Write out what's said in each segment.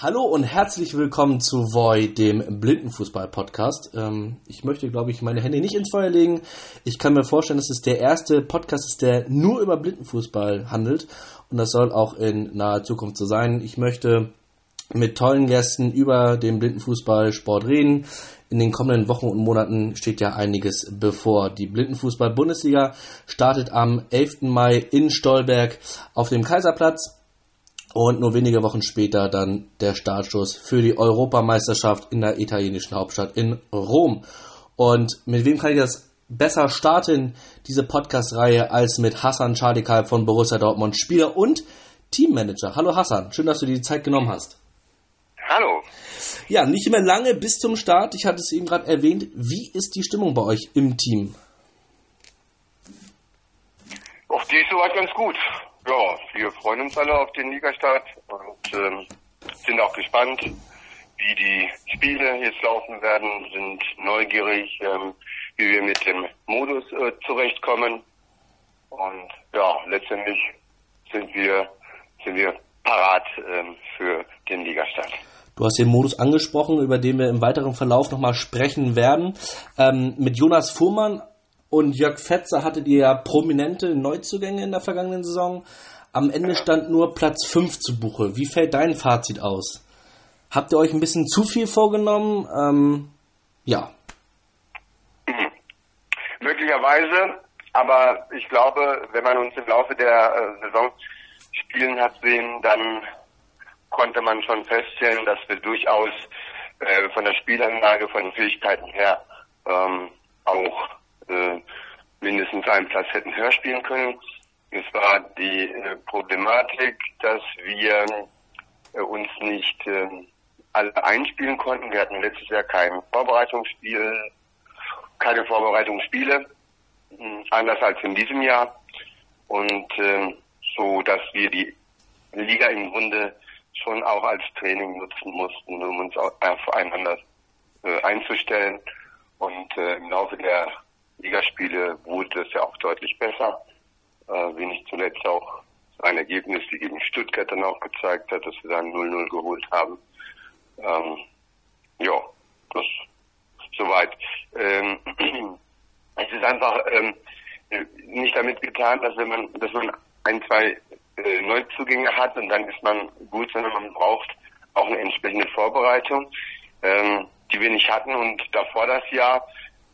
Hallo und herzlich willkommen zu Voy, dem Blindenfußball-Podcast. Ähm, ich möchte, glaube ich, meine Hände nicht ins Feuer legen. Ich kann mir vorstellen, dass es der erste Podcast ist, der nur über Blindenfußball handelt. Und das soll auch in naher Zukunft so sein. Ich möchte mit tollen Gästen über den Blindenfußball-Sport reden. In den kommenden Wochen und Monaten steht ja einiges bevor. Die Blindenfußball-Bundesliga startet am 11. Mai in Stolberg auf dem Kaiserplatz. Und nur wenige Wochen später dann der Startschuss für die Europameisterschaft in der italienischen Hauptstadt in Rom. Und mit wem kann ich das besser starten, diese Podcast-Reihe, als mit Hassan Schadikal von Borussia Dortmund, Spieler und Teammanager. Hallo Hassan, schön, dass du dir die Zeit genommen hast. Hallo. Ja, nicht mehr lange bis zum Start. Ich hatte es eben gerade erwähnt. Wie ist die Stimmung bei euch im Team? Auch die ist soweit ganz gut. Ja, wir freuen uns alle auf den Ligastart und ähm, sind auch gespannt, wie die Spiele jetzt laufen werden, sind neugierig, ähm, wie wir mit dem Modus äh, zurechtkommen. Und ja, letztendlich sind wir, sind wir parat ähm, für den Ligastart. Du hast den Modus angesprochen, über den wir im weiteren Verlauf nochmal sprechen werden. Ähm, mit Jonas Fuhrmann und Jörg Fetzer hattet ihr ja prominente Neuzugänge in der vergangenen Saison. Am Ende stand nur Platz 5 zu Buche. Wie fällt dein Fazit aus? Habt ihr euch ein bisschen zu viel vorgenommen? Ähm, ja. Möglicherweise, aber ich glaube, wenn man uns im Laufe der äh, Saison spielen hat sehen, dann konnte man schon feststellen, dass wir durchaus äh, von der Spielanlage, von den Fähigkeiten her ähm, auch äh, mindestens einen Platz hätten höher spielen können. Es war die äh, Problematik, dass wir äh, uns nicht äh, alle einspielen konnten. Wir hatten letztes Jahr kein Vorbereitungsspiel, keine Vorbereitungsspiele, hm, anders als in diesem Jahr. Und ähm, so, dass wir die Liga im Grunde schon auch als Training nutzen mussten, um uns aufeinander äh, einzustellen. Und äh, im Laufe der Ligaspiele wurde es ja auch deutlich besser, äh, wie nicht zuletzt auch ein Ergebnis, die eben Stuttgart dann auch gezeigt hat, dass wir dann 0-0 geholt haben. Ähm, ja, das soweit. Ähm, es ist einfach ähm, nicht damit getan, dass wenn man, dass man ein, zwei äh, Neuzugänge hat und dann ist man gut, sondern man braucht auch eine entsprechende Vorbereitung, ähm, die wir nicht hatten. Und davor das Jahr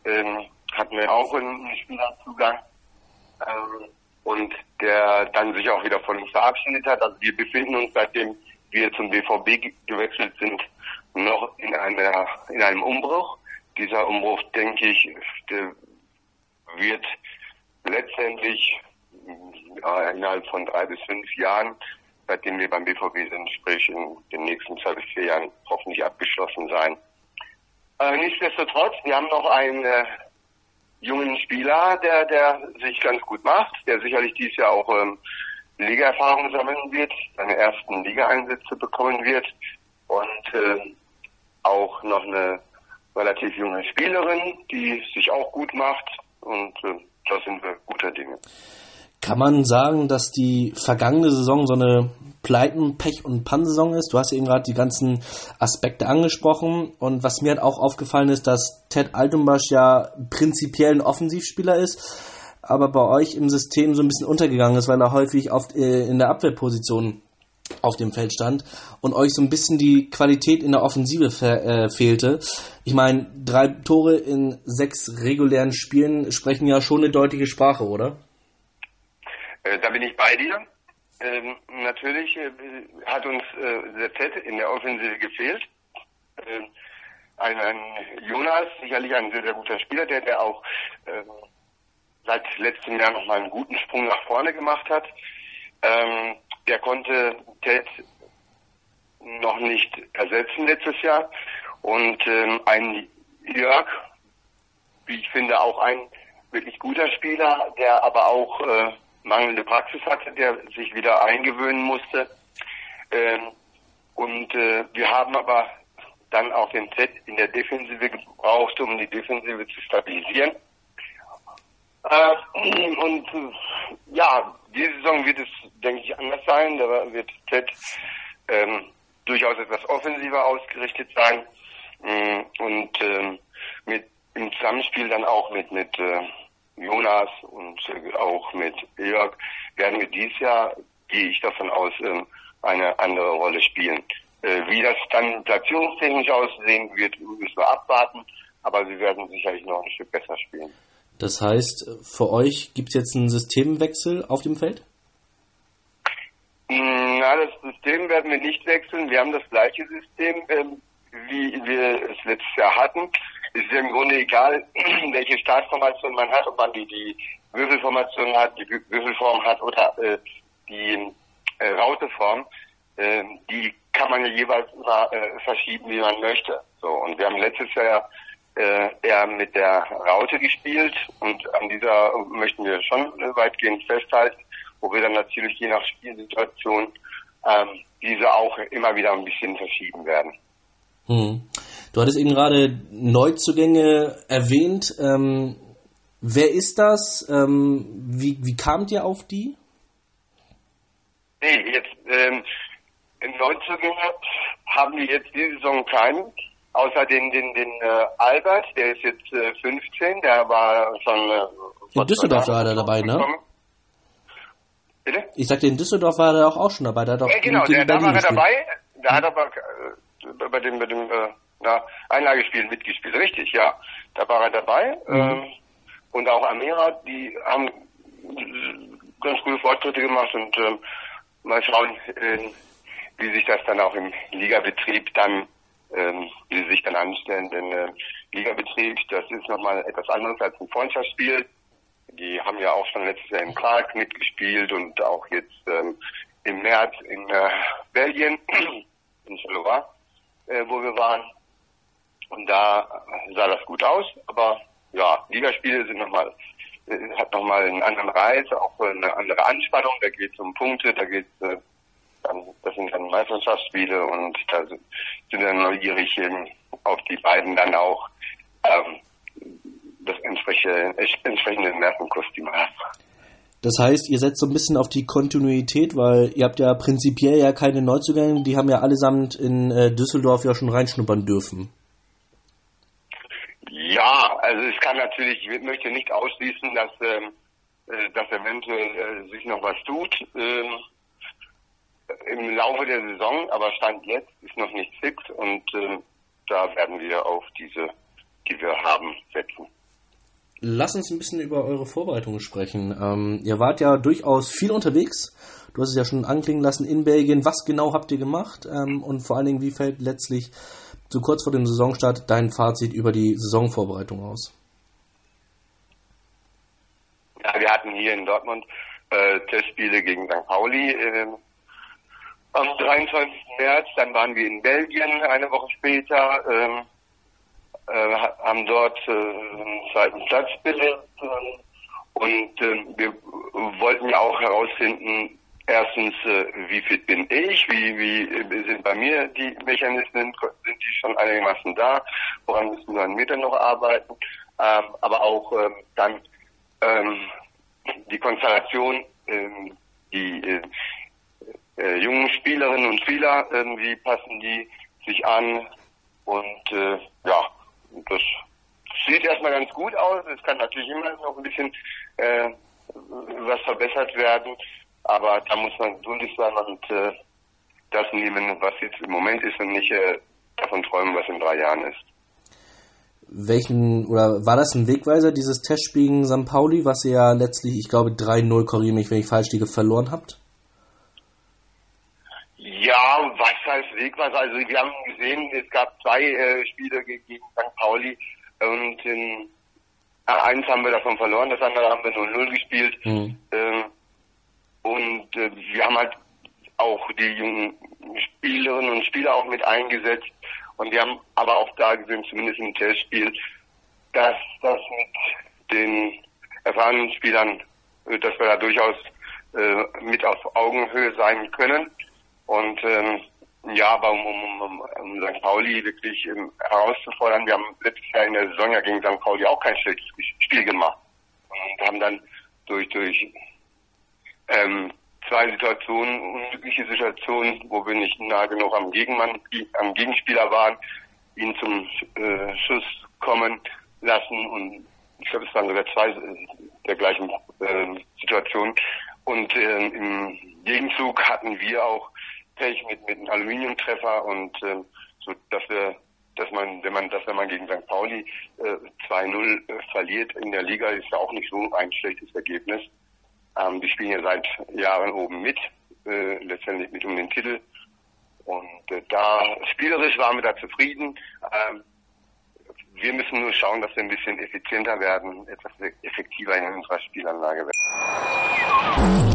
ähm, hatten wir auch einen Spielerzugang ähm, und der dann sich auch wieder von uns verabschiedet hat. Also wir befinden uns, seitdem wir zum BVB gewechselt sind, noch in einer in einem Umbruch. Dieser Umbruch, denke ich, wird letztendlich ja, innerhalb von drei bis fünf Jahren, seitdem wir beim BVB sind, sprich in den nächsten zwei bis vier Jahren hoffentlich abgeschlossen sein. Äh, nichtsdestotrotz, wir haben noch einen äh, jungen Spieler, der, der sich ganz gut macht, der sicherlich dieses Jahr auch ähm, Liga-Erfahrung sammeln wird, seine ersten Liga-Einsätze bekommen wird und äh, auch noch eine relativ junge Spielerin, die sich auch gut macht und äh, da sind wir guter Dinge. Kann man sagen, dass die vergangene Saison so eine Pleiten, Pech und Pan-Saison ist? Du hast eben gerade die ganzen Aspekte angesprochen. Und was mir halt auch aufgefallen ist, dass Ted Altumbasch ja prinzipiell ein Offensivspieler ist, aber bei euch im System so ein bisschen untergegangen ist, weil er häufig oft äh, in der Abwehrposition auf dem Feld stand und euch so ein bisschen die Qualität in der Offensive äh, fehlte. Ich meine, drei Tore in sechs regulären Spielen sprechen ja schon eine deutliche Sprache, oder? Äh, da bin ich bei dir. Ähm, natürlich äh, hat uns äh, der Z in der Offensive gefehlt. Ähm, ein, ein Jonas, sicherlich ein sehr, sehr guter Spieler, der, der auch ähm, seit letztem Jahr nochmal einen guten Sprung nach vorne gemacht hat. Ähm, der konnte Ted noch nicht ersetzen letztes Jahr. Und ähm, ein Jörg, wie ich finde, auch ein wirklich guter Spieler, der aber auch äh, mangelnde Praxis hatte, der sich wieder eingewöhnen musste. Ähm, und äh, wir haben aber dann auch den Set in der Defensive gebraucht, um die Defensive zu stabilisieren. Äh, und äh, ja, diese Saison wird es, denke ich, anders sein. Da wird Z ähm, durchaus etwas offensiver ausgerichtet sein. Mm, und ähm, mit im Zusammenspiel dann auch mit mit äh, Jonas und äh, auch mit Jörg werden wir dieses Jahr, gehe ich davon aus, äh, eine andere Rolle spielen. Äh, wie das dann platzierungstechnisch aussehen wird, müssen wir abwarten, aber sie werden sicherlich noch ein Stück besser spielen. Das heißt, für euch gibt es jetzt einen Systemwechsel auf dem Feld? Na, das System werden wir nicht wechseln. Wir haben das gleiche System, ähm, wie wir es letztes Jahr hatten. Ist ja im Grunde egal, welche Startformation man hat, ob man die, die Würfelformation hat, die Würfelform hat oder äh, die äh, Rauteform. Äh, die kann man ja jeweils immer äh, verschieben, wie man möchte. So und wir haben letztes Jahr äh, eher mit der Raute gespielt und an dieser möchten wir schon weitgehend festhalten, wo wir dann natürlich je nach Spielsituation ähm, diese auch immer wieder ein bisschen verschieben werden. Hm. Du hattest eben gerade Neuzugänge erwähnt. Ähm, wer ist das? Ähm, wie, wie kamt ihr auf die? Nee, jetzt ähm, Neuzugänge haben wir jetzt diese Saison keinen. Außer den, den, den äh, Albert, der ist jetzt äh, 15, der war schon. Äh, in Düsseldorf war er dabei, ne? Bitte? Ich sagte, in Düsseldorf war er auch, auch schon dabei. Der hat auch ja, genau, der, da war er dabei. Da hat aber äh, bei dem, bei dem äh, na, Einlagespiel mitgespielt. Richtig, ja. Da war er dabei. Mhm. Ähm, und auch Amira, die haben ganz gute Fortschritte gemacht und ähm, mal schauen, äh, wie sich das dann auch im Ligabetrieb dann ähm, wie sie sich dann anstellen. Denn äh, Ligabetrieb, das ist nochmal etwas anderes als ein Freundschaftsspiel. Die haben ja auch schon letztes Jahr in Prag mitgespielt und auch jetzt ähm, im März in äh, Belgien, in Charleroi, äh, wo wir waren. Und da sah das gut aus, aber ja, Ligaspiele sind nochmal, äh, hat nochmal einen anderen Reiz, auch eine andere Anspannung, da geht es um Punkte, da geht es äh, das sind dann Meisterschaftsspiele und da sind wir neugierig auf die beiden dann auch ähm, das entsprechende, entsprechende Nervenkostüm haben. Das heißt, ihr setzt so ein bisschen auf die Kontinuität, weil ihr habt ja prinzipiell ja keine Neuzugänge, die haben ja allesamt in äh, Düsseldorf ja schon reinschnuppern dürfen. Also es kann natürlich, ich möchte nicht ausschließen, dass, ähm, äh, dass eventuell äh, sich noch was tut. Ähm, im Laufe der Saison, aber Stand jetzt ist noch nicht fix und äh, da werden wir auf diese, die wir haben, setzen. Lass uns ein bisschen über eure Vorbereitungen sprechen. Ähm, ihr wart ja durchaus viel unterwegs. Du hast es ja schon anklingen lassen in Belgien. Was genau habt ihr gemacht? Ähm, und vor allen Dingen, wie fällt letztlich so kurz vor dem Saisonstart dein Fazit über die Saisonvorbereitung aus? Ja, wir hatten hier in Dortmund äh, Testspiele gegen St. Pauli äh, am 23. März. Dann waren wir in Belgien eine Woche später, ähm, äh, haben dort äh, einen zweiten Platz belegt. Und äh, wir wollten ja auch herausfinden, erstens, äh, wie fit bin ich, wie, wie sind bei mir die Mechanismen, sind die schon einigermaßen da, woran müssen wir an Meter noch arbeiten, ähm, aber auch ähm, dann ähm, die Konstellation, ähm, die äh, äh, jungen Spielerinnen und Spieler, irgendwie passen die sich an? Und äh, ja, das sieht erstmal ganz gut aus. Es kann natürlich immer noch ein bisschen äh, was verbessert werden, aber da muss man geduldig sein und äh, das nehmen, was jetzt im Moment ist und nicht äh, davon träumen, was in drei Jahren ist. Welchen, oder war das ein Wegweiser, dieses Testspiel gegen St. Pauli, was ihr ja letztlich, ich glaube, 3-0, korrigiere mich, wenn ich falsch liege, verloren habt? Ja, was heißt Wegweiser? Also wir haben gesehen, es gab zwei äh, Spiele gegen St. Pauli und in äh, eins haben wir davon verloren, das andere haben wir 0-0 gespielt. Mhm. Ähm, und äh, wir haben halt auch die jungen Spielerinnen und Spieler auch mit eingesetzt. Und wir haben aber auch da gesehen, zumindest im Testspiel, dass das mit den erfahrenen Spielern, äh, dass wir da durchaus äh, mit auf Augenhöhe sein können. Und ähm, ja, aber um, um, um, um St. Pauli wirklich ähm, herauszufordern, wir haben letztes Jahr in der Saison ja gegen St. Pauli auch kein schlechtes Spiel gemacht. Und haben dann durch, durch ähm, zwei Situationen, unglückliche Situationen, wo wir nicht nah genug am Gegenmann, am Gegenspieler waren, ihn zum äh, Schuss kommen lassen und ich glaube, es waren sogar zwei äh, der gleichen äh, Situationen. Und äh, im Gegenzug hatten wir auch Pech mit, mit einem Aluminiumtreffer und äh, so, dass wir dass man, wenn man das, wenn man gegen St. Pauli äh, 2-0 äh, verliert in der Liga, ist ja auch nicht so ein schlechtes Ergebnis. Ähm, die spielen ja seit Jahren oben mit, äh, letztendlich mit um den Titel. Und äh, da spielerisch waren wir da zufrieden. Ähm, wir müssen nur schauen, dass wir ein bisschen effizienter werden, etwas effektiver in unserer Spielanlage werden.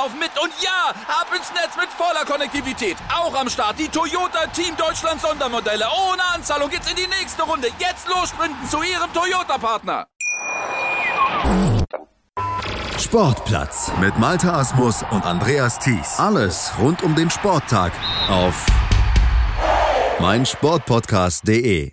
laufen mit. Und ja, ab ins Netz mit voller Konnektivität. Auch am Start die Toyota Team Deutschland Sondermodelle. Ohne Anzahlung geht's in die nächste Runde. Jetzt los sprinten zu Ihrem Toyota-Partner. Sportplatz mit Malta Asmus und Andreas Thies. Alles rund um den Sporttag auf meinsportpodcast.de.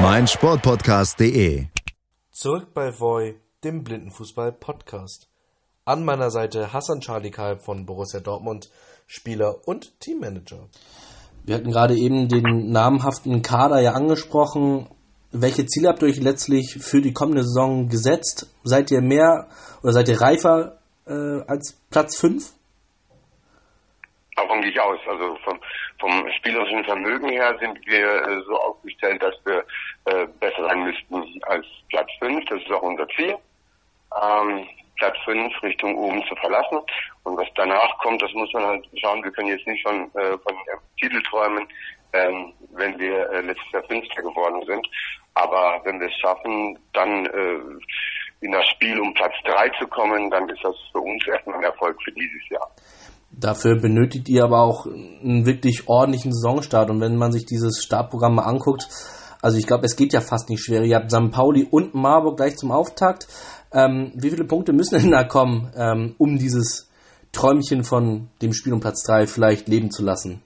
meinsportpodcast.de. Zurück bei Voy, dem Blindenfußball-Podcast. An meiner Seite Hassan Charlie Kalb von Borussia Dortmund, Spieler und Teammanager. Wir hatten gerade eben den namhaften Kader ja angesprochen. Welche Ziele habt ihr euch letztlich für die kommende Saison gesetzt? Seid ihr mehr oder seid ihr reifer äh, als Platz 5? Davon gehe ich aus. Also vom, vom spielerischen Vermögen her sind wir äh, so aufgestellt, dass wir äh, besser sein müssten als Platz 5. Das ist auch unser Ziel. Ähm, Platz 5 Richtung oben zu verlassen. Und was danach kommt, das muss man halt schauen. Wir können jetzt nicht schon äh, von Titel träumen, ähm, wenn wir äh, letztes Jahr Fünfter geworden sind. Aber wenn wir es schaffen, dann äh, in das Spiel um Platz 3 zu kommen, dann ist das für uns erstmal ein Erfolg für dieses Jahr. Dafür benötigt ihr aber auch einen wirklich ordentlichen Saisonstart. Und wenn man sich dieses Startprogramm mal anguckt, also ich glaube, es geht ja fast nicht schwer. Ihr habt St. Pauli und Marburg gleich zum Auftakt. Ähm, wie viele Punkte müssen denn da kommen, ähm, um dieses Träumchen von dem Spiel um Platz 3 vielleicht leben zu lassen?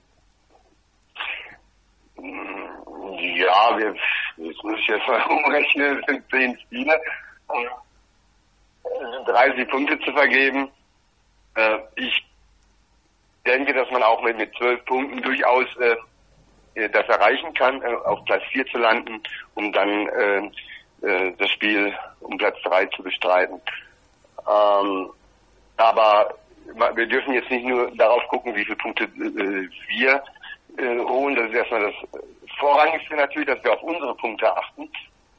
Ja, wir, jetzt muss ich jetzt mal umrechnen, es sind 10 Spiele. Es sind 30 Punkte zu vergeben. Äh, ich denke, dass man auch mit, mit 12 Punkten durchaus äh, das erreichen kann, äh, auf Platz 4 zu landen, um dann äh, äh, das Spiel um Platz 3 zu bestreiten. Ähm, aber wir dürfen jetzt nicht nur darauf gucken, wie viele Punkte äh, wir äh, holen. Das ist erstmal das Vorrangigste natürlich, dass wir auf unsere Punkte achten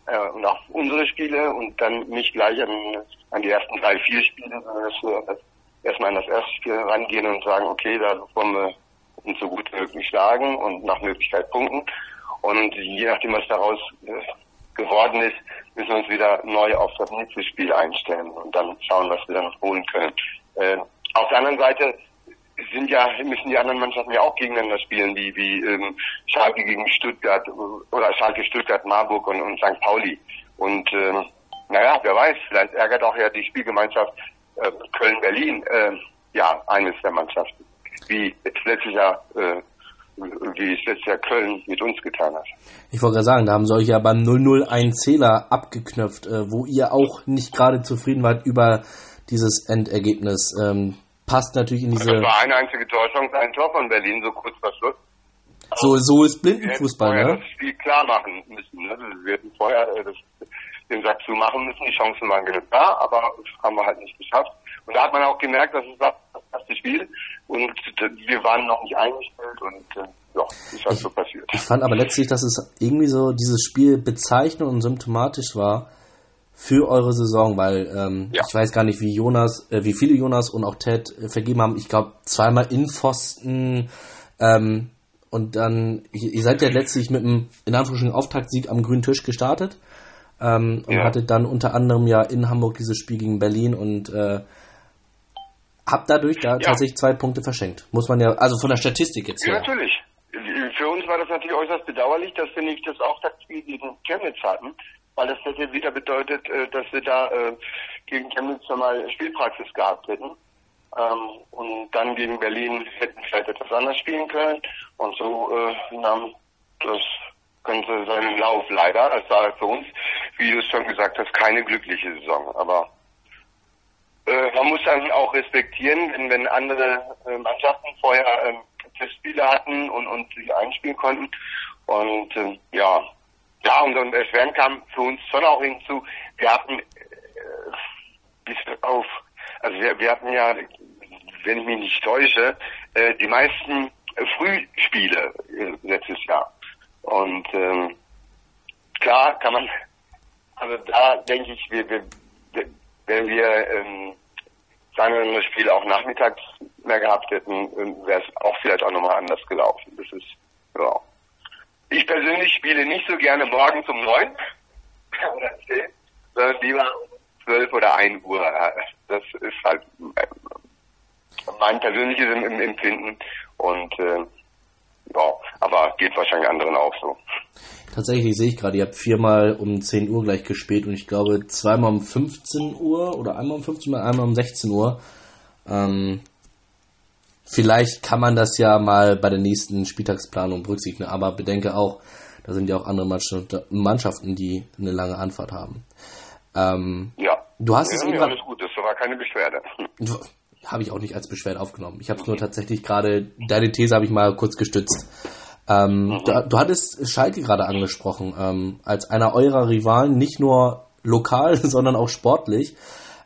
äh, und auf unsere Spiele und dann nicht gleich an, an die ersten drei, vier Spiele, sondern dass wir erstmal an das erste Spiel rangehen und sagen, okay, da wollen wir uns so gut wie möglich schlagen und nach Möglichkeit punkten. Und je nachdem, was daraus äh, geworden ist, müssen wir uns wieder neu auf das nächste Spiel einstellen und dann schauen, was wir dann noch holen können. Äh, auf der anderen Seite sind ja, müssen die anderen Mannschaften ja auch gegeneinander spielen, wie, wie ähm, Schalke gegen Stuttgart oder Schalke, Stuttgart, Marburg und, und St. Pauli. Und ähm, naja, wer weiß, vielleicht ärgert auch ja die Spielgemeinschaft äh, Köln-Berlin äh, ja eines der Mannschaften. Wie es letztes Jahr, äh, wie es letztes Jahr Köln mit uns getan hat. Ich wollte gerade sagen, da haben sie euch ja beim 0-0 einen Zähler abgeknöpft, äh, wo ihr auch nicht gerade zufrieden wart über dieses Endergebnis. Ähm, passt natürlich in diese. Das war eine einzige Torchance, ein Tor von Berlin, so kurz vor Schluss. So, so ist Blindenfußball, wir hätten ne? das Spiel klar machen müssen. Ne? Wir hätten vorher äh, das, den Sack zumachen müssen. Die Chancen waren genug da, aber haben wir halt nicht geschafft. Und da hat man auch gemerkt, dass es das erste Spiel und wir waren noch nicht eingestellt und äh, ja, ist halt so passiert. Ich fand aber letztlich, dass es irgendwie so dieses Spiel bezeichnend und symptomatisch war für eure Saison, weil ähm, Ja. ich weiß gar nicht, wie Jonas, äh, wie viele Jonas und auch Ted äh, vergeben haben. Ich glaube zweimal in Pfosten ähm, und dann ihr ihr seid ja letztlich mit einem in Anführungsstrichen Auftaktsieg am grünen Tisch gestartet ähm, und Ja. hattet dann unter anderem ja in Hamburg dieses Spiel gegen Berlin und äh, habt dadurch da tatsächlich zwei Punkte verschenkt. Muss man ja, also von der Statistik jetzt Ja, her. natürlich. Für uns war das natürlich äußerst bedauerlich, dass wir nicht das Auftaktspiel gegen Chemnitz hatten, weil das hätte wieder bedeutet, äh, dass wir da äh, gegen Chemnitz nochmal Spielpraxis gehabt hätten. Ähm, und dann gegen Berlin hätten vielleicht etwas anders spielen können. Und so äh, nahm das Ganze seinen Lauf leider. Es war für uns, wie du es schon gesagt hast, keine glückliche Saison. Aber äh, man muss dann auch respektieren, wenn, wenn andere äh, Mannschaften vorher ähm, Testspiele hatten und, und sich einspielen konnten. Und ähm, ja, ja, und, und erschwerend kam für uns schon auch hinzu, wir hatten äh, bis auf, also wir, wir hatten ja, wenn ich mich nicht täusche, äh, die meisten äh, Frühspiele äh, letztes Jahr. Und ähm, klar kann man, also da denke ich, wir, wir, wenn wir ähm, sagen wir, das Spiel auch nachmittags mehr gehabt hätten, wäre es auch vielleicht auch nochmal anders gelaufen. Das ist, ja. Ich persönlich spiele nicht so gerne morgens um neun oder zehn, sondern lieber um zwölf oder ein Uhr. Das ist halt mein persönliches Em- Em- Empfinden und äh, ja, aber geht wahrscheinlich anderen auch so. Tatsächlich sehe ich gerade, ihr habt viermal um 10 Uhr gleich gespielt und ich glaube zweimal um 15 Uhr oder einmal um 15 Uhr, einmal um 16 Uhr. Ähm, vielleicht kann man das ja mal bei der nächsten Spieltagsplanung berücksichtigen, aber bedenke auch, da sind ja auch andere Mannschaft- Mannschaften, die eine lange Anfahrt haben. Ähm, Ja. Du hast es ja, eben ja, alles gut, das war keine Beschwerde. Habe ich auch nicht als Beschwerde aufgenommen. Ich habe es nur tatsächlich gerade, deine These habe ich mal kurz gestützt. Ähm, du, du hattest Schalke gerade angesprochen, ähm, als einer eurer Rivalen, nicht nur lokal, sondern auch sportlich.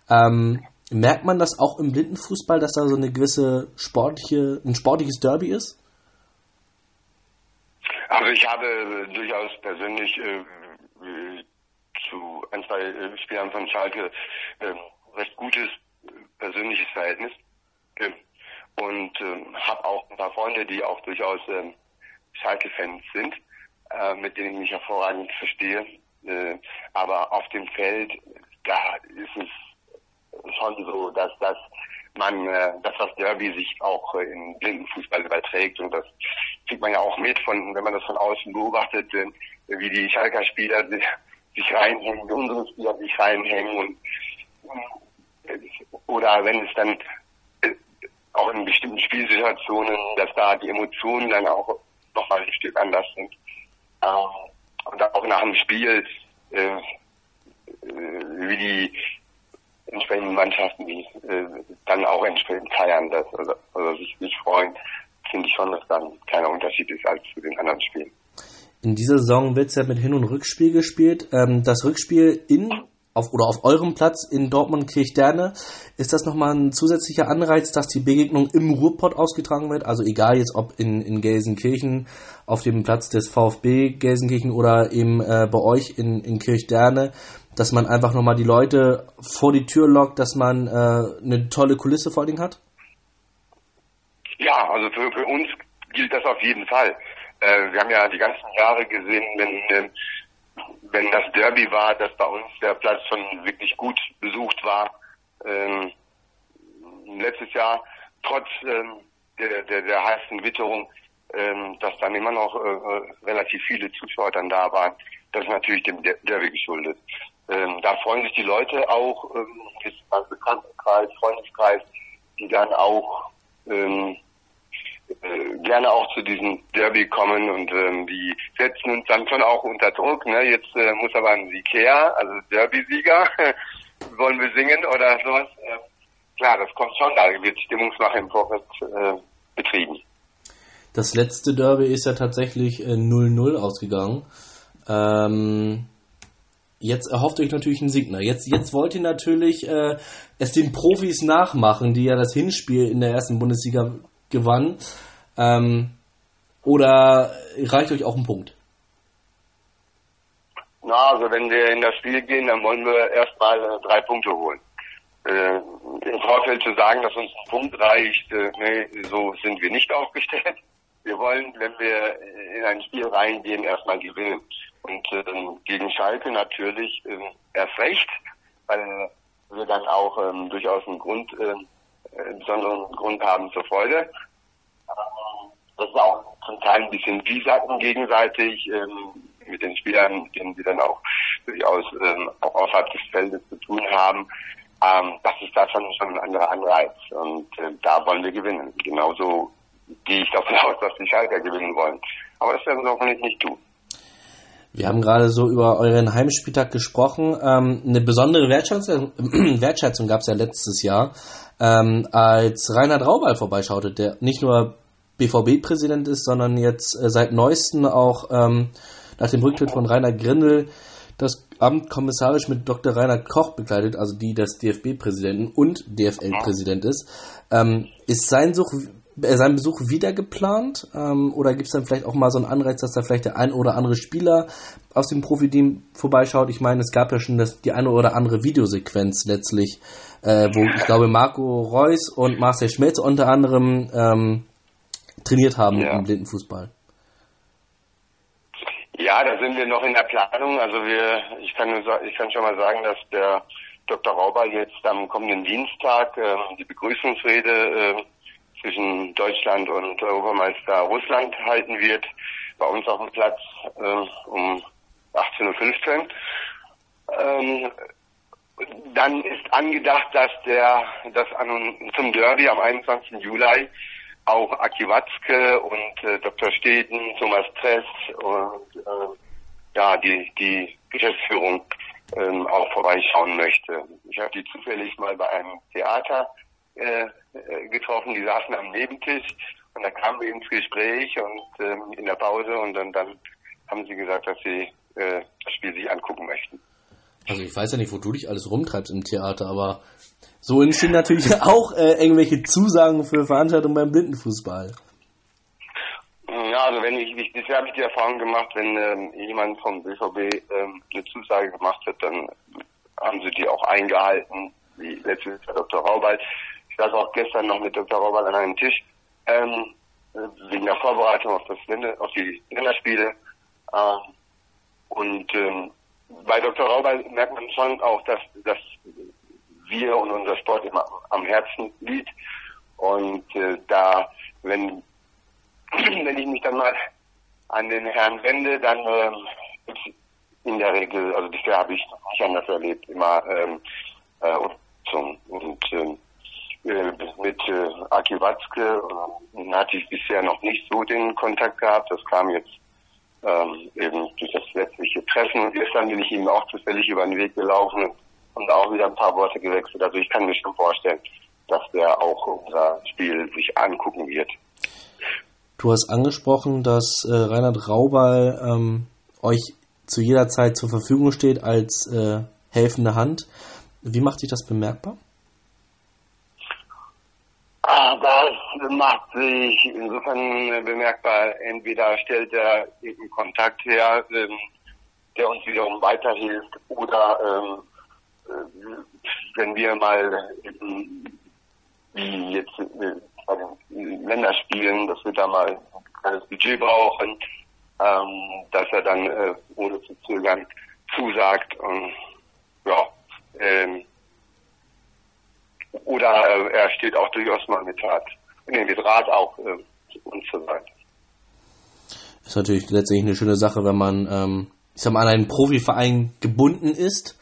Ähm, merkt man das auch im Blindenfußball, dass da so eine gewisse sportliche, ein sportliches Derby ist? Also ich habe äh, durchaus persönlich äh, äh, zu ein, zwei äh, Spielern von Schalke äh, recht gutes persönliches Verhältnis. Und äh, habe auch ein paar Freunde, die auch durchaus äh, Schalke-Fans sind, äh, mit denen ich mich hervorragend verstehe. Äh, aber auf dem Feld, da ist es schon so, dass das man, äh, das Derby sich auch äh, in Blindenfußball überträgt. Und das kriegt man ja auch mit von, wenn man das von außen beobachtet, äh, wie die Schalker Spieler sich, reinhängen, unsere Spieler sich reinhängen und oder wenn es dann äh, auch in bestimmten Spielsituationen, dass da die Emotionen dann auch nochmal ein Stück anders sind. Ähm, und auch nach dem Spiel, äh, äh, wie die entsprechenden Mannschaften, die äh, dann auch entsprechend feiern, das, also, also sich, sich freuen, finde ich schon, dass dann keiner Unterschied ist als zu den anderen Spielen. In dieser Saison wird es ja mit Hin- und Rückspiel gespielt. Ähm, das Rückspiel in auf oder auf eurem Platz in Dortmund Kirchderne, ist das nochmal ein zusätzlicher Anreiz, dass die Begegnung im Ruhrpott ausgetragen wird? Also egal jetzt ob in, in Gelsenkirchen auf dem Platz des VfB Gelsenkirchen oder eben äh, bei euch in, in Kirchderne, dass man einfach nochmal die Leute vor die Tür lockt, dass man äh, eine tolle Kulisse vor Dingen hat? Ja, also für, für uns gilt das auf jeden Fall. Äh, wir haben ja die ganzen Jahre gesehen, wenn, äh, wenn das Derby war, dass bei uns der Platz schon wirklich gut besucht war. Ähm, letztes Jahr, trotz ähm, der, der, der heißen Witterung, ähm, dass dann immer noch äh, relativ viele Zuschauer dann da waren. Das ist natürlich dem Der- Derby geschuldet. Ähm, da freuen sich die Leute auch, ähm, jetzt beim Bekanntenkreis, Freundeskreis, die dann auch ähm, äh, gerne auch zu diesem Derby kommen und ähm, die setzen uns dann schon auch unter Druck. Ne? Jetzt äh, muss aber ein Sieg her, also Derby-Sieger. Wollen wir singen oder sowas? Äh, klar, das kommt schon, da wird Stimmungsmache im Vorfeld äh, betrieben. Das letzte Derby ist ja tatsächlich 0-0 ausgegangen. Ähm, jetzt erhofft euch natürlich einen Sieg. Jetzt, jetzt wollt ihr natürlich äh, es den Profis nachmachen, die ja das Hinspiel in der ersten Bundesliga gewannen. Ähm, oder reicht euch auch ein Punkt? Na, also wenn wir in das Spiel gehen, dann wollen wir erstmal äh, drei Punkte holen. Äh, Im Vorfeld zu sagen, dass uns ein Punkt reicht, äh, nee, so sind wir nicht aufgestellt. Wir wollen, wenn wir in ein Spiel reingehen, erstmal gewinnen. Und ähm, gegen Schalke natürlich ähm, erst recht, weil wir dann auch ähm, durchaus einen Grund, ähm, äh, besonderen Grund haben zur Freude. Ähm, das ist auch zum Teil ein bisschen Wiesacken gegenseitig ähm, mit den Spielern, mit denen wir dann auch durchaus ähm, auch außerhalb des Feldes zu tun haben. Ähm, das ist da schon, schon ein anderer Anreiz und äh, da wollen wir gewinnen. Genauso gehe ich davon aus, dass die Schalker gewinnen wollen. Aber das werden sie hoffentlich nicht tun. Wir haben gerade so über euren Heimspieltag gesprochen. Ähm, eine besondere Wertschätzung, Wertschätzung gab es ja letztes Jahr, ähm, als Reinhard Raubal vorbeischaute, der nicht nur BVB-Präsident ist, sondern jetzt äh, seit neuestem auch ähm, nach dem Rücktritt von Rainer Grindel das Amt kommissarisch mit Dr. Rainer Koch begleitet, also die des DFB-Präsidenten und DFL-Präsident ist. Ähm, ist sein Such äh, sein Besuch wieder geplant? Ähm, oder gibt es dann vielleicht auch mal so einen Anreiz, dass da vielleicht der ein oder andere Spieler aus dem Profiteam vorbeischaut? Ich meine, es gab ja schon das, die eine oder andere Videosequenz letztlich, äh, wo ich glaube Marco Reus und Marcel Schmelz unter anderem ähm, trainiert haben ja. im Blindenfußball. Ja, da sind wir noch in der Planung. Also wir, ich kann, ich kann schon mal sagen, dass der Dr. Rauber jetzt am kommenden Dienstag äh, die Begrüßungsrede äh, zwischen Deutschland und Europameister Russland halten wird, bei uns auf dem Platz äh, um 18.15 Uhr. Ähm, dann ist angedacht, dass der das an, zum Derby am 21. Juli auch Aki Watzke und äh, Dr. Steden, Thomas Tress und äh, ja die die Geschäftsführung ähm, auch vorbeischauen möchte. Ich habe die zufällig mal bei einem Theater äh, äh, getroffen, die saßen am Nebentisch und da kamen wir ins Gespräch und ähm, in der Pause und dann, dann haben sie gesagt, dass sie äh, das Spiel sich angucken möchten. Also ich weiß ja nicht, wo du dich alles rumtreibst im Theater, aber so entstehen natürlich auch äh, irgendwelche Zusagen für Veranstaltungen beim Blindenfußball. Ja, also wenn ich, ich bisher habe ich die Erfahrung gemacht, wenn ähm, jemand vom BVB ähm, eine Zusage gemacht hat, dann haben sie die auch eingehalten, wie letztes Jahr Dr. Raubald. Ich saß auch gestern noch mit Dr. Raubald an einem Tisch, ähm, wegen der Vorbereitung auf das auf die Länderspiele. Ähm, und ähm, bei Dr. Rauber merkt man schon auch, dass, dass wir und unser Sport immer am Herzen liegt. Und äh, da, wenn, wenn ich mich dann mal an den Herrn wende, dann ähm, in der Regel, also bisher habe ich nicht anders erlebt, immer ähm, äh, und, und ähm, äh, mit äh, Aki Watzke äh, hatte ich bisher noch nicht so den Kontakt gehabt. Das kam jetzt ähm, eben durch das letztliche Treffen. Und gestern bin ich ihm auch zufällig über den Weg gelaufen und auch wieder ein paar Worte gewechselt. Also ich kann mir schon vorstellen, dass der auch unser Spiel sich angucken wird. Du hast angesprochen, dass äh, Reinhard Raubal ähm, euch zu jeder Zeit zur Verfügung steht als äh, helfende Hand. Wie macht sich das bemerkbar? Das macht sich insofern bemerkbar. Entweder stellt er einen Kontakt her, ähm, der uns wiederum weiterhilft, oder ähm, äh, wenn wir mal ähm, wie jetzt äh, bei den Länderspielen, dass wir da mal ein kleines Budget brauchen, ähm, dass er dann äh, ohne zu zögern zusagt. Und, ja, ähm, oder äh, er steht auch durchaus mal mit Rat, nee, mit Rat auch äh, und so weiter. Ist natürlich letztendlich eine schöne Sache, wenn man, ähm, ich sag mal, an einen Profiverein gebunden ist,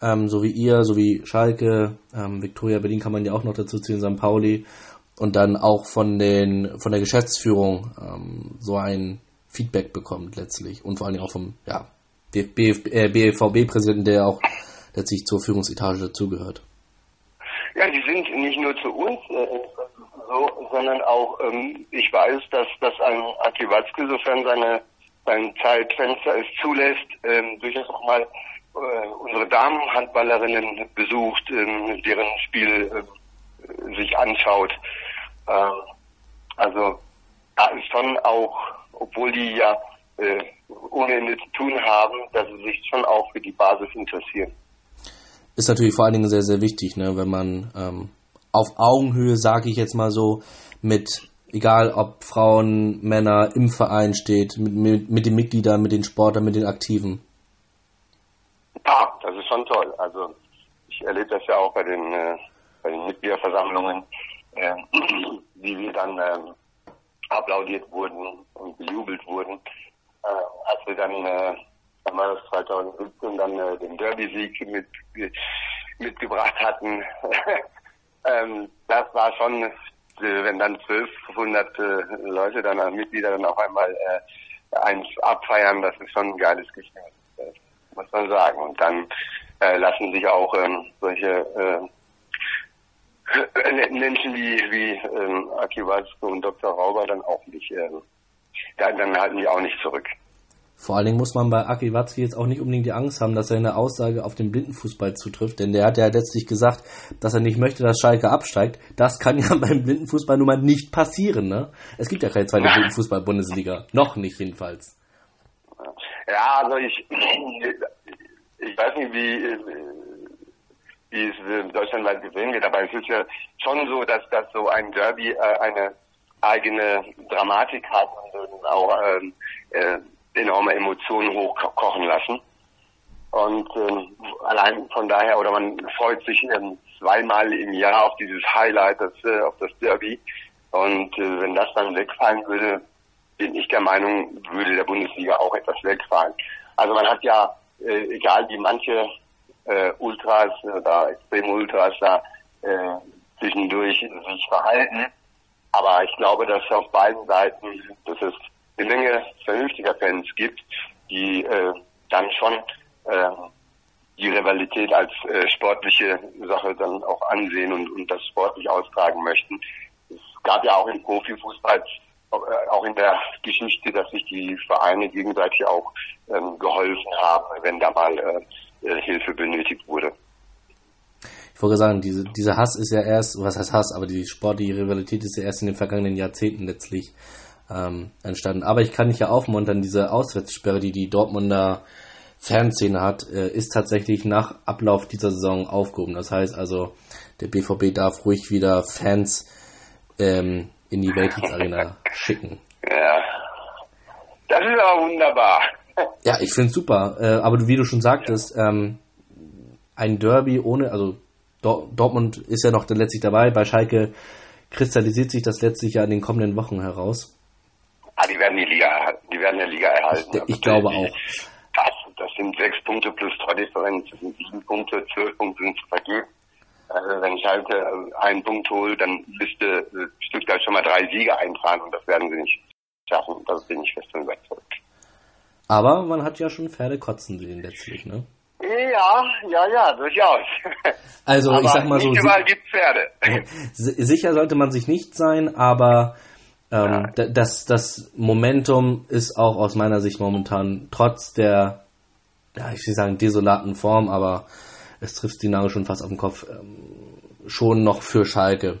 ähm, so wie ihr, so wie Schalke, ähm, Viktoria Berlin kann man ja auch noch dazu ziehen, St. Pauli und dann auch von den von der Geschäftsführung ähm, so ein Feedback bekommt letztlich und vor allen Dingen auch vom ja, BVB-Präsidenten, der auch letztlich zur Führungsetage dazugehört. Ja, die sind nicht nur zu uns äh, so, sondern auch, ähm, ich weiß, dass, dass ein Aki Watzke, sofern seine, sein Zeitfenster es zulässt, ähm, durchaus auch mal äh, unsere Damenhandballerinnen besucht, ähm, deren Spiel äh, sich anschaut. Ähm, also da ist schon auch, obwohl die ja äh, ohne Ende zu tun haben, dass sie sich schon auch für die Basis interessieren. Ist natürlich vor allen Dingen sehr, sehr wichtig, ne, wenn man ähm, auf Augenhöhe, sage ich jetzt mal so, mit egal ob Frauen, Männer im Verein steht, mit, mit, mit den Mitgliedern, mit den Sportlern, mit den Aktiven. Ja, das ist schon toll. Also ich erlebe das ja auch bei den, äh, bei den Mitgliederversammlungen, äh, wie wir dann äh, applaudiert wurden und bejubelt wurden, äh, als wir dann, äh, dann war das 2017 dann äh, den Derby-Sieg mit, mitgebracht hatten. ähm, das war schon, äh, wenn dann 1200 äh, Leute dann als Mitglieder dann auf einmal äh, eins abfeiern, das ist schon ein geiles Gefühl, äh, muss man sagen. Und dann äh, lassen sich auch ähm, solche äh, Menschen wie, wie ähm, Aki Watzke und Dr. Rauber dann auch nicht, äh, dann, dann halten die auch nicht zurück. Vor allen Dingen muss man bei Aki Watzke jetzt auch nicht unbedingt die Angst haben, dass seine Aussage auf den Blindenfußball zutrifft, denn der hat ja letztlich gesagt, dass er nicht möchte, dass Schalke absteigt. Das kann ja beim Blindenfußball nun mal nicht passieren, ne? Es gibt ja keine zweite Blindenfußball-Bundesliga. Noch nicht jedenfalls. Ja, also ich, ich weiß nicht, wie, wie es deutschlandweit gesehen wird, aber es ist ja schon so, dass, dass so ein Derby äh, eine eigene Dramatik hat und auch ähm, äh, enorme Emotionen hochkochen lassen. Und ähm, allein von daher, oder man freut sich ähm, zweimal im Jahr auf dieses Highlight, das, äh, auf das Derby. Und äh, wenn das dann wegfallen würde, bin ich der Meinung, würde der Bundesliga auch etwas wegfallen. Also man hat ja, äh, egal wie manche äh, Ultras oder extreme Ultras da äh, zwischendurch sich verhalten, aber ich glaube, dass auf beiden Seiten, dass es eine Menge vernünftiger Fans gibt, die äh, dann schon äh, die Rivalität als äh, sportliche Sache dann auch ansehen und, und das sportlich austragen möchten. Es gab ja auch im Profifußball, äh, auch in der Geschichte, dass sich die Vereine gegenseitig auch ähm, geholfen haben, wenn da mal äh, äh Hilfe benötigt wurde. Ich wollte sagen, diese, dieser Hass ist ja erst, was heißt Hass, aber die sportliche Rivalität ist ja erst in den vergangenen Jahrzehnten letztlich ähm, entstanden. Aber ich kann mich ja aufmuntern, diese Auswärtssperre, die die Dortmunder Fanszene hat, äh, ist tatsächlich nach Ablauf dieser Saison aufgehoben. Das heißt also, der BVB darf ruhig wieder Fans ähm, in die Weltkriegs Arena schicken. Ja, das ist aber wunderbar. Ja, ich finde es super. Äh, aber wie du schon sagtest, ähm, ein Derby ohne, also Dortmund ist ja noch letztlich dabei. Bei Schalke kristallisiert sich das letztlich ja in den kommenden Wochen heraus. Ah, die werden die Liga, die werden die Liga erhalten. Ich, ich glaube die, auch. Das, das sind sechs Punkte plus Tordifferenz, das sind sieben Punkte, zwölf Punkte sind zu vergeben. Also wenn Schalke äh, einen Punkt holt, dann müsste äh, Stuttgart schon mal drei Siege eintragen und das werden sie nicht schaffen. Das bin ich fest überzeugt. Aber man hat ja schon Pferde kotzen sehen letztlich, ne? Ja, ja, ja, durchaus. Also aber ich sag mal so. Nicht überall gibt Pferde. Sicher sollte man sich nicht sein, aber ähm, ja. das, das Momentum ist auch aus meiner Sicht momentan trotz der, ja, ich will sagen, desolaten Form, aber es trifft die Nagel schon fast auf den Kopf, ähm, schon noch für Schalke.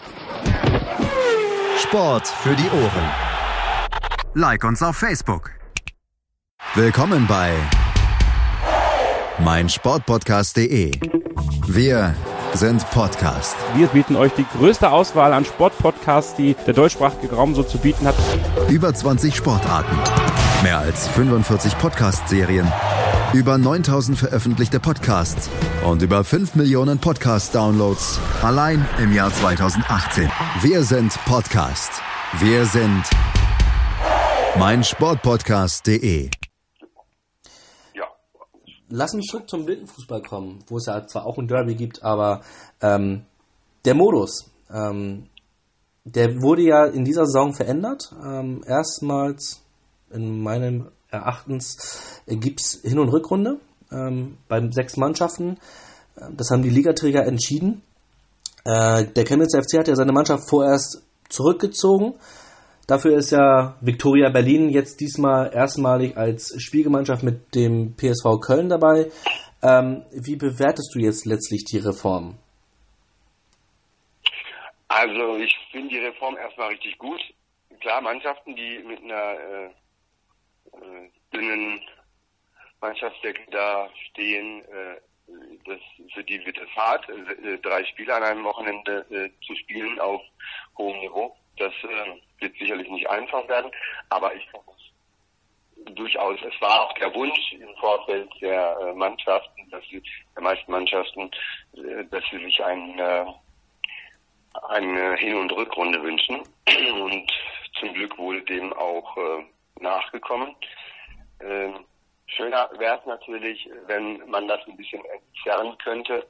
Sport für die Ohren. Like uns auf Facebook. Willkommen bei meinsportpodcast.de. Wir sind Podcast. Wir bieten euch die größte Auswahl an Sportpodcasts, die der deutschsprachige Raum so zu bieten hat. Über 20 Sportarten, mehr als 45 Podcast-Serien, über 9000 veröffentlichte Podcasts und über 5 Millionen Podcast-Downloads allein im Jahr 2018. Wir sind Podcast. Wir sind meinsportpodcast.de. Lass uns zurück zum Blindenfußball kommen, wo es ja zwar auch ein Derby gibt, aber ähm, der Modus, ähm, der wurde ja in dieser Saison verändert. Ähm, erstmals in meinem Erachtens äh, gibt es Hin- und Rückrunde ähm, bei sechs Mannschaften. Das haben die Ligaträger entschieden. Äh, der Chemnitz FC hat ja seine Mannschaft vorerst zurückgezogen. Dafür ist ja Viktoria Berlin jetzt diesmal erstmalig als Spielgemeinschaft mit dem PSV Köln dabei. Ähm, wie bewertest du jetzt letztlich die Reform? Also ich finde die Reform erstmal richtig gut. Klar, Mannschaften, die mit einer äh, äh, dünnen Mannschaftsdecke da stehen, äh, das, für die wird es hart, äh, drei Spiele an einem Wochenende äh, zu spielen auf hohem Niveau. Das äh, wird sicherlich nicht einfach werden, aber ich durchaus, es war auch der Wunsch im Vorfeld der äh, Mannschaften, dass sie, der meisten Mannschaften, äh, dass sie sich ein, äh, eine Hin- und Rückrunde wünschen. Und zum Glück wurde dem auch äh, nachgekommen. Ähm, schöner wäre es natürlich, wenn man das ein bisschen entzerren könnte,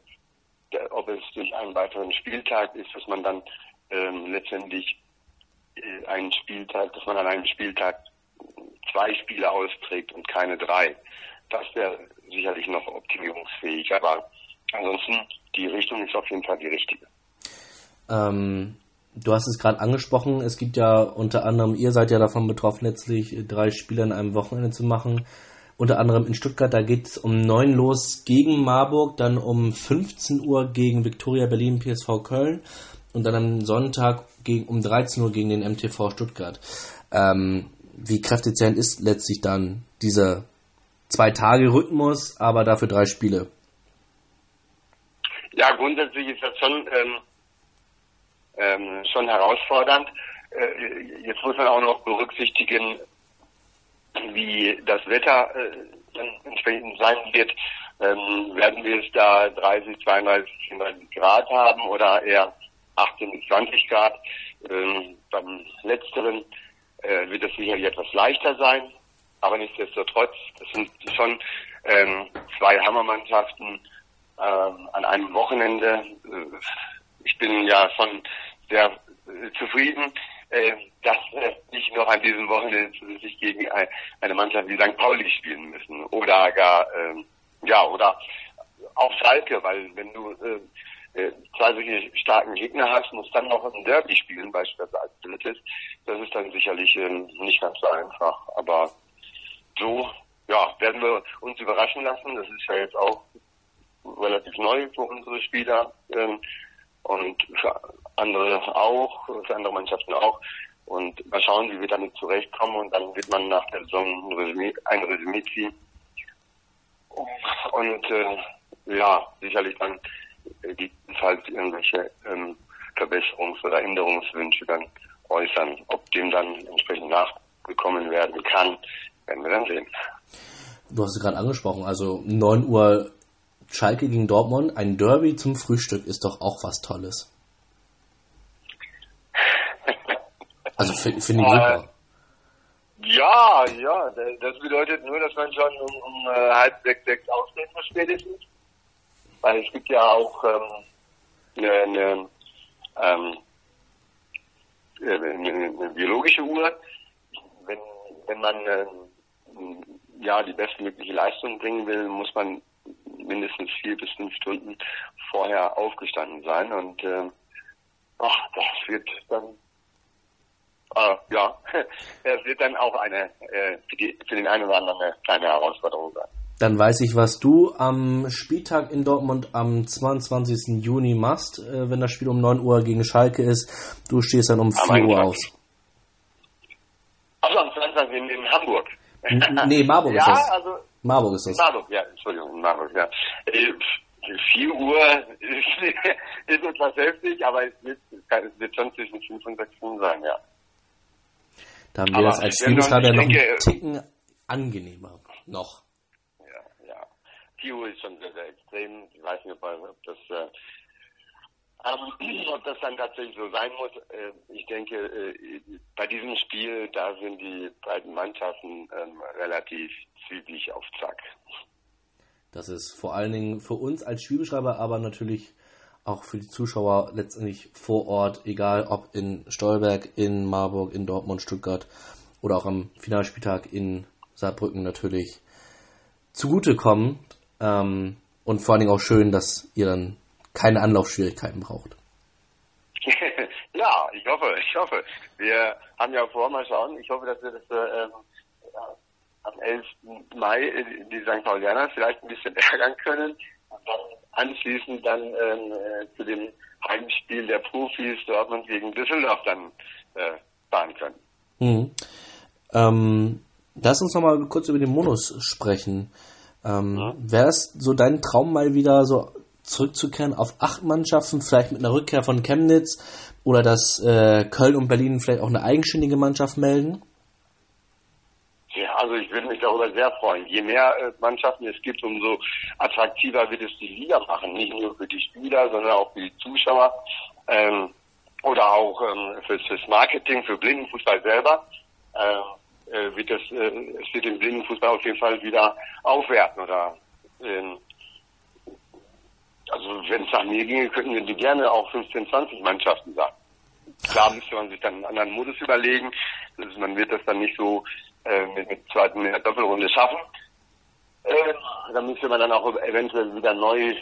ob es durch einen weiteren Spieltag ist, dass man dann ähm, letztendlich äh, einen Spieltag, dass man an einem Spieltag zwei Spiele austrägt und keine drei. Das wäre sicherlich noch optimierungsfähig, aber ansonsten die Richtung ist auf jeden Fall die richtige. Ähm, du hast es gerade angesprochen, es gibt ja unter anderem, ihr seid ja davon betroffen, letztlich drei Spiele an einem Wochenende zu machen. Unter anderem in Stuttgart, da geht es um 9 los gegen Marburg, dann um 15 Uhr gegen Viktoria Berlin, PSV Köln und dann am Sonntag gegen, um 13 Uhr gegen den MTV Stuttgart. Ähm, wie kräftezehrend ist letztlich dann dieser zwei Tage Rhythmus, aber dafür drei Spiele? Ja, grundsätzlich ist das schon, ähm, ähm, schon herausfordernd. Äh, jetzt muss man auch noch berücksichtigen, wie das Wetter äh, dann entsprechend sein wird. Ähm, werden wir es da 30, 32, 34 Grad haben oder eher 18 bis 20 Grad? Ähm, beim letzteren äh, wird es sicherlich etwas leichter sein, aber nichtsdestotrotz, das sind schon ähm, zwei Hammermannschaften ähm, an einem Wochenende. Äh, ich bin ja schon sehr äh, zufrieden, äh, dass äh, nicht noch an diesem Wochenende zusätzlich gegen ein, eine Mannschaft wie St. Pauli spielen müssen oder gar ähm, ja oder auch Schalke, weil wenn du äh, zwei solche starken Gegner hast, musst dann noch ein Derby spielen, beispielsweise als drittes. Das ist dann sicherlich ähm, nicht ganz so einfach. Aber so, ja, werden wir uns überraschen lassen. Das ist ja jetzt auch relativ neu für unsere Spieler ähm, und für andere auch, für andere Mannschaften auch. Und mal schauen, wie wir damit zurechtkommen und dann wird man nach der Saison ein Resümee, ein Resümee ziehen. Und äh, ja, sicherlich dann gegebenenfalls irgendwelche ähm, Verbesserungs- oder Änderungswünsche dann äußern. Ob dem dann entsprechend nachgekommen werden kann, werden wir dann sehen. Du hast es gerade angesprochen, also 9 Uhr Schalke gegen Dortmund, ein Derby zum Frühstück ist doch auch was Tolles. Also finde find ich super. Ja, ja, das bedeutet nur, dass man schon um, um äh, halb sechs, sechs aufsteht, spätestens. Weil es gibt ja auch ähm, eine, eine, ähm, eine, eine biologische Uhr. Wenn, wenn man ähm, ja die bestmögliche Leistung bringen will, muss man mindestens vier bis fünf Stunden vorher aufgestanden sein. Und äh, ach, das wird dann äh, ja, es wird dann auch eine äh, für, die, für den einen oder anderen eine kleine Herausforderung sein. Dann weiß ich, was du am Spieltag in Dortmund am 22. Juni machst, äh, wenn das Spiel um 9 Uhr gegen Schalke ist. Du stehst dann um 4 Uhr aus. Also am 22. in, in Hamburg. N nee, Marburg ja, ist das. Also, Marburg ist das. Marburg, ja, Entschuldigung, Marburg, ja. Äh, 4 Uhr ist, ist etwas heftig, aber es wird, es wird schon zwischen 5 und 6 Stunden sein, ja. Da haben wir das als Spielbeschreiber noch einen Ticken angenehmer. Noch. Ja, ja. Pio ist schon sehr, sehr extrem. Ich weiß nicht, ob das, äh, ähm, ob das dann tatsächlich so sein muss. Äh, ich denke, äh, bei diesem Spiel, da sind die beiden Mannschaften ähm, relativ zügig auf Zack. Das ist vor allen Dingen für uns als Spielbeschreiber, aber natürlich auch für die Zuschauer letztendlich vor Ort, egal ob in Stolberg, in Marburg, in Dortmund, Stuttgart oder auch am Finalspieltag in Saarbrücken natürlich zugutekommen. Ähm, und vor allen Dingen auch schön, dass ihr dann keine Anlaufschwierigkeiten braucht. ja, ich hoffe, ich hoffe. Wir haben ja vor, mal schauen, ich hoffe, dass wir das äh, am 11. Mai die St. Paulianer vielleicht ein bisschen ärgern können und dann anschließend dann ähm, äh, zu dem Heimspiel der Profis Dortmund gegen Düsseldorf dann äh, fahren können. Mhm. Ähm, lass uns nochmal kurz über den Modus sprechen. Ähm, ja. Wäre es so dein Traum mal wieder so zurückzukehren auf acht Mannschaften, vielleicht mit einer Rückkehr von Chemnitz oder dass äh, Köln und Berlin vielleicht auch eine eigenständige Mannschaft melden? Ja, also ich würde mich darüber sehr freuen. Je mehr äh, Mannschaften es gibt, umso attraktiver wird es die Liga machen. Nicht nur für die Spieler, sondern auch für die Zuschauer ähm, oder auch ähm, fürs, fürs Marketing, für Blindenfußball selber. Ähm, äh, wird das, äh, es wird den Blindenfußball auf jeden Fall wieder aufwerten oder ähm, also wenn es nach mir ginge, könnten wir die gerne auch 15, 20 Mannschaften sagen. Klar müsste man sich dann einen anderen Modus überlegen. Also man wird das dann nicht so äh, mit, mit zweiten in der Doppelrunde schaffen. Äh, da müsste man dann auch eventuell wieder neu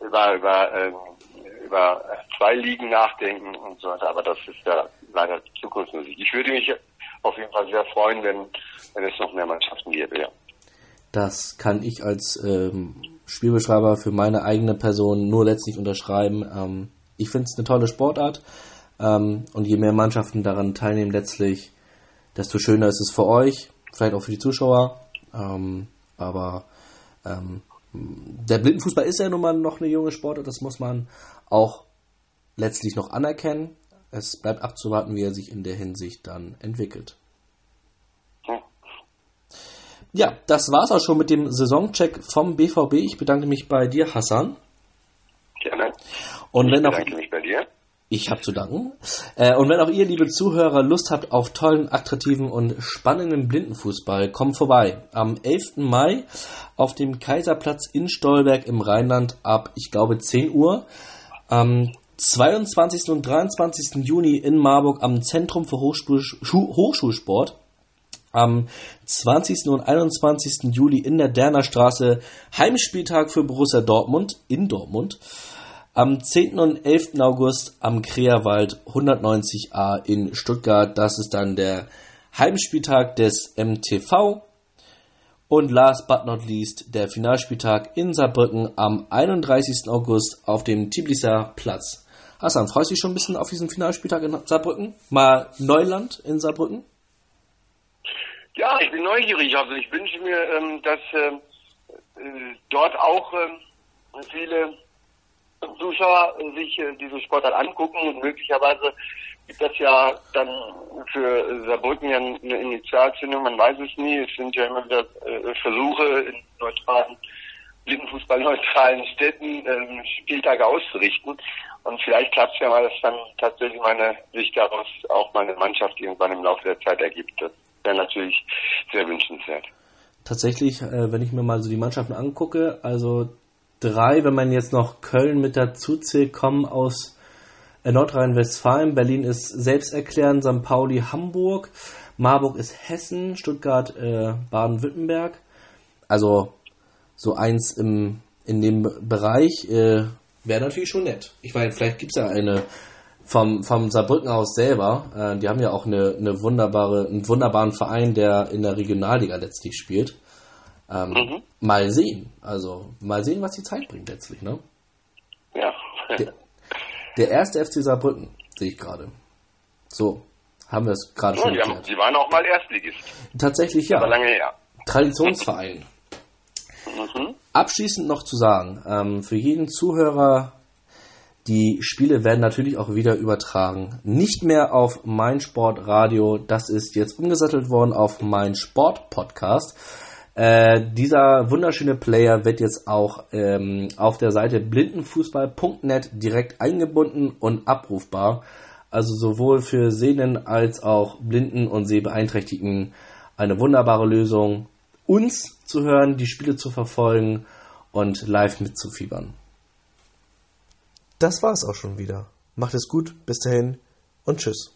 über, über, äh, über zwei Ligen nachdenken und so weiter. Aber das ist ja leider Zukunftsmusik. Ich würde mich auf jeden Fall sehr freuen, wenn, wenn es noch mehr Mannschaften gäbe, ja. Das kann ich als ähm, Spielbeschreiber für meine eigene Person nur letztlich unterschreiben. Ähm, ich finde es eine tolle Sportart ähm, und je mehr Mannschaften daran teilnehmen letztlich, desto schöner ist es für euch, vielleicht auch für die Zuschauer. Ähm, aber ähm, der Blindenfußball ist ja nun mal noch eine junge Sportart, das muss man auch letztlich noch anerkennen. Es bleibt abzuwarten, wie er sich in der Hinsicht dann entwickelt. Ja, das war's auch schon mit dem Saisoncheck vom BVB. Ich bedanke mich bei dir, Hassan. Gerne. Und wenn ich bedanke auch, mich bei dir. Ich habe zu danken. Äh, und wenn auch ihr, liebe Zuhörer, Lust habt auf tollen, attraktiven und spannenden Blindenfußball, kommt vorbei. Am 11. Mai auf dem Kaiserplatz in Stolberg im Rheinland ab, ich glaube, 10 Uhr. Am 22. und 23. Juni in Marburg am Zentrum für Hochschul Hochschulsport. Am 20. und 21. Juli in der Derner Straße Heimspieltag für Borussia Dortmund in Dortmund. Am 10. und 11. August am Kreerwald 190a in Stuttgart. Das ist dann der Heimspieltag des MTV. Und last but not least der Finalspieltag in Saarbrücken am 31. August auf dem Tiblisser Platz. Hassan, freust du dich schon ein bisschen auf diesen Finalspieltag in Saarbrücken? Mal Neuland in Saarbrücken? Ja, ich bin neugierig. Also ich wünsche mir, ähm, dass ähm, äh, dort auch äh, viele Zuschauer sich äh, diese Sportart angucken und möglicherweise gibt das ja dann für Saarbrücken ja eine Initialzündung, man weiß es nie. Es sind ja immer wieder äh, Versuche in neutralen, Blindenfußball-neutralen Städten ähm, Spieltage auszurichten. Und vielleicht klappt es ja mal, dass dann tatsächlich meine Sicht daraus auch meine Mannschaft irgendwann im Laufe der Zeit ergibt. Das wäre natürlich sehr wünschenswert. Tatsächlich, äh, wenn ich mir mal so die Mannschaften angucke, also drei, wenn man jetzt noch Köln mit dazu zählt, kommen aus äh, Nordrhein-Westfalen. Berlin ist selbsterklärend, St. Pauli Hamburg, Marburg ist Hessen, Stuttgart äh, Baden-Württemberg. Also so eins im, in dem Bereich äh, wäre natürlich schon nett. Ich meine, vielleicht gibt es ja eine vom, vom Saarbrücken aus selber. Äh, die haben ja auch eine, eine wunderbare, einen wunderbaren Verein, der in der Regionalliga letztlich spielt. Ähm, mhm. Mal sehen. Also mal sehen, was die Zeit bringt letztlich, ne? Ja. der, der erste FC Saarbrücken, sehe ich gerade. So, haben wir es gerade schon erklärt. Die waren auch mal Erstligist. Tatsächlich ja. Aber lange her. Traditionsverein. mhm. Abschließend noch zu sagen, ähm, für jeden Zuhörer, Die Spiele werden natürlich auch wieder übertragen. Nicht mehr auf mein Sportradio, das ist jetzt umgesattelt worden auf mein Sport Podcast. Äh, dieser wunderschöne Player wird jetzt auch ähm, auf der Seite blindenfußball.net direkt eingebunden und abrufbar. Also sowohl für Sehnen als auch Blinden und Sehbeeinträchtigten eine wunderbare Lösung, uns zu hören, die Spiele zu verfolgen und live mitzufiebern. Das war's auch schon wieder. Macht es gut, bis dahin und tschüss.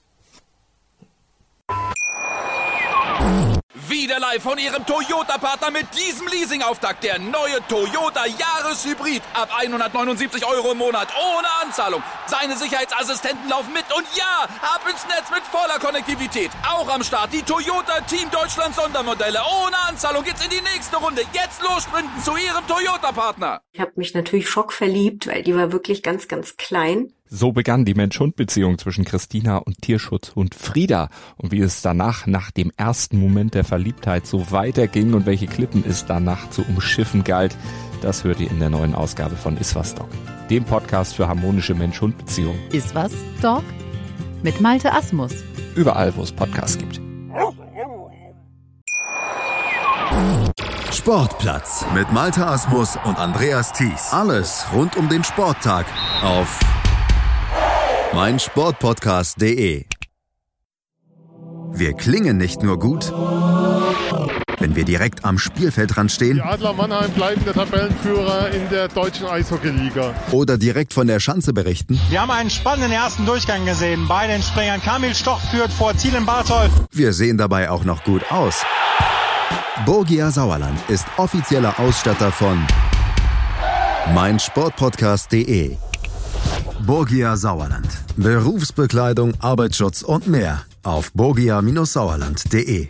Wieder live von Ihrem Toyota-Partner mit diesem Leasing-Auftakt. Der neue Toyota Jahreshybrid. Ab 179 Euro im Monat. Ohne Anzahlung. Seine Sicherheitsassistenten laufen mit. Und ja, ab ins Netz mit voller Konnektivität. Auch am Start die Toyota Team Deutschland Sondermodelle. Ohne Anzahlung geht's in die nächste Runde. Jetzt los sprinten zu Ihrem Toyota-Partner. Ich habe mich natürlich schockverliebt, weil die war wirklich ganz, ganz klein. So begann die Mensch-Hund-Beziehung zwischen Christina und Tierschutzhund Frieda. Und wie es danach, nach dem ersten Moment der Verliebtheit, so weiterging und welche Klippen es danach zu umschiffen galt, das hört ihr in der neuen Ausgabe von Iswas Dog, dem Podcast für harmonische Mensch-Hund-Beziehungen. Iswas Dog mit Malte Asmus. Überall, wo es Podcasts gibt. Sportplatz mit Malte Asmus und Andreas Thies. Alles rund um den Sporttag auf meinsportpodcast.de. Wir klingen nicht nur gut, wenn wir direkt am Spielfeldrand stehen Die Adler Mannheim bleiben der Tabellenführer in der deutschen Eishockeyliga. oder direkt von der Schanze berichten. Wir haben einen spannenden ersten Durchgang gesehen. Bei den Springern Kamil Stoch führt vor Ziel in Barthold. Wir sehen dabei auch noch gut aus. Borgia Sauerland ist offizieller Ausstatter von meinsportpodcast.de. Borgia Sauerland. Berufsbekleidung, Arbeitsschutz und mehr auf borgia-sauerland.de.